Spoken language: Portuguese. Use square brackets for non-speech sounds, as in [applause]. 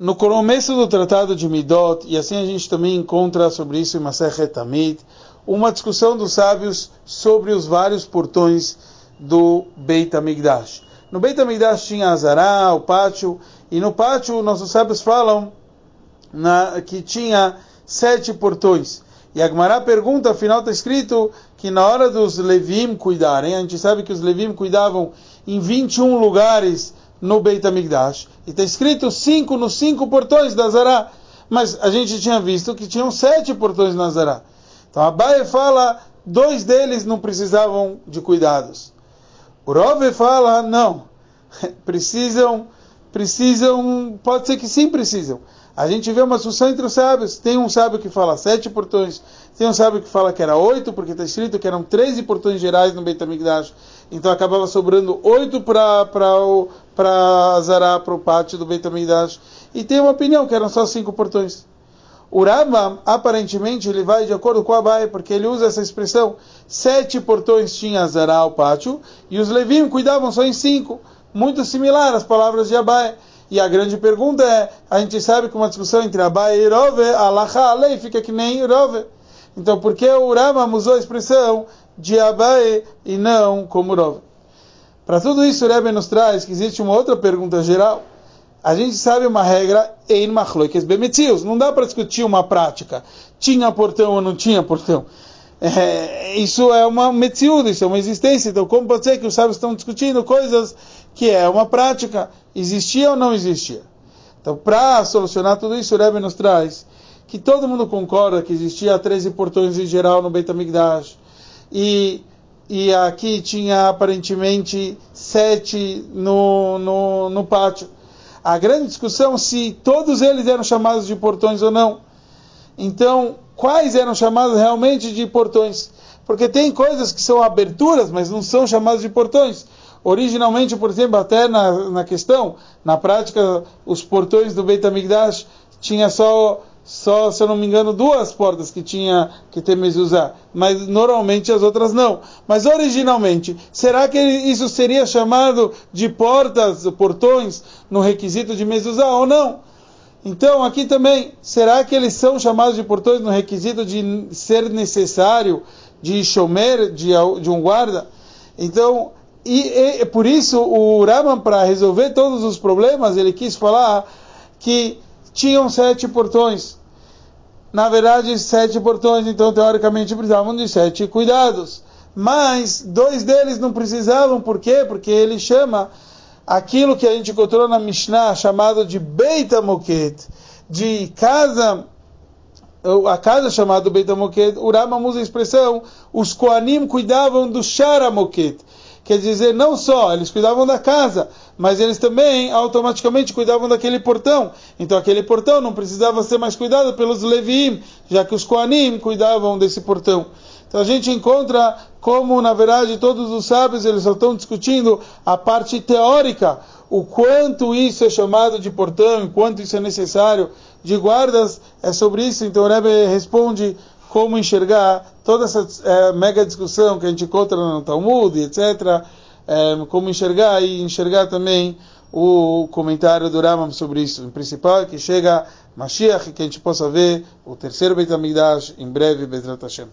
No começo do Tratado de Midot, e assim a gente também encontra sobre isso em Tamid, uma discussão dos sábios sobre os vários portões do Beit HaMikdash. No Beit HaMikdash tinha Azará, o pátio, e no pátio nossos sábios falam na, que tinha sete portões. E a Gemara pergunta, afinal está escrito que na hora dos Levim cuidarem, a gente sabe que os Levim cuidavam em 21 lugares no Beit HaMikdash. E está escrito cinco nos cinco portões da Zará. Mas a gente tinha visto que tinham sete portões na Zará. Então a Baia fala, dois deles não precisavam de cuidados. O Rove fala, não, [laughs] precisam, precisam, pode ser que sim precisam. A gente vê uma discussão entre os sábios. Tem um sábio que fala sete portões, tem um sábio que fala que era oito, porque está escrito que eram treze portões gerais no Beit HaMikdash. Então acabava sobrando oito para Zará, para o pátio do Beit HaMikdash. E tem uma opinião que eram só cinco portões. O Rambam, aparentemente, ele vai de acordo com a Abai, porque ele usa essa expressão. Sete portões tinha Zará ao pátio, e os Levim cuidavam só em cinco. Muito similar às palavras de Abai. E a grande pergunta é, a gente sabe que uma discussão entre Abai e Rove, Alaha, a lei fica que nem Rove. Então, por que o Rambam usou a expressão de Abai e não como Rove? Para tudo isso, o Rebbe nos traz que existe uma outra pergunta geral. A gente sabe uma regra em Machloikes Bemetzios. Não dá para discutir uma prática. Tinha portão ou não tinha portão. É, isso é uma metziúda, isso é uma existência. Então, como pode ser que os sábios estão discutindo coisas que é uma prática? Existia ou não existia? Então, para solucionar tudo isso, o Rebbe nos traz que todo mundo concorda que existia 13 portões em geral no Beit HaMikdash. E, e aqui tinha aparentemente sete no, no, no pátio. A grande discussão se todos eles eram chamados de portões ou não. Então, quais eram chamados realmente de portões? Porque tem coisas que são aberturas, mas não são chamadas de portões. Originalmente, por exemplo, até na, na questão, na prática, os portões do Beit HaMikdash tinha só, só, se eu não me engano, duas portas que tinha que ter mezuzá, mas normalmente as outras não. Mas originalmente, será que isso seria chamado de portas, portões, no requisito de mezuzá ou não? Então, aqui também, será que eles são chamados de portões no requisito de ser necessário, de chomer, de, de um guarda? Então, e, e por isso o Raman, para resolver todos os problemas, ele quis falar que tinham sete portões. Na verdade, sete portões, então teoricamente precisavam de sete cuidados. Mas dois deles não precisavam, por quê? Porque ele chama aquilo que a gente encontrou na Mishnah, chamado de Beit HaMoket, de casa, a casa chamada Beit HaMoket, o Rambam usa a expressão, os Koanim cuidavam do Shara HaMoket. Quer dizer, não só eles cuidavam da casa, mas eles também automaticamente cuidavam daquele portão. Então aquele portão não precisava ser mais cuidado pelos Levim, já que os Koanim cuidavam desse portão. Então a gente encontra como, na verdade, todos os sábios eles só estão discutindo a parte teórica, o quanto isso é chamado de portão, o quanto isso é necessário de guardas, é sobre isso. Então o Rebbe responde como enxergar toda essa é, mega discussão que a gente encontra no Talmud, etc. É, como enxergar e enxergar também o comentário do Ramam sobre isso. O principal é que chega Mashiach, que a gente possa ver o terceiro Beit HaMikdash em breve, Bezrat Hashem.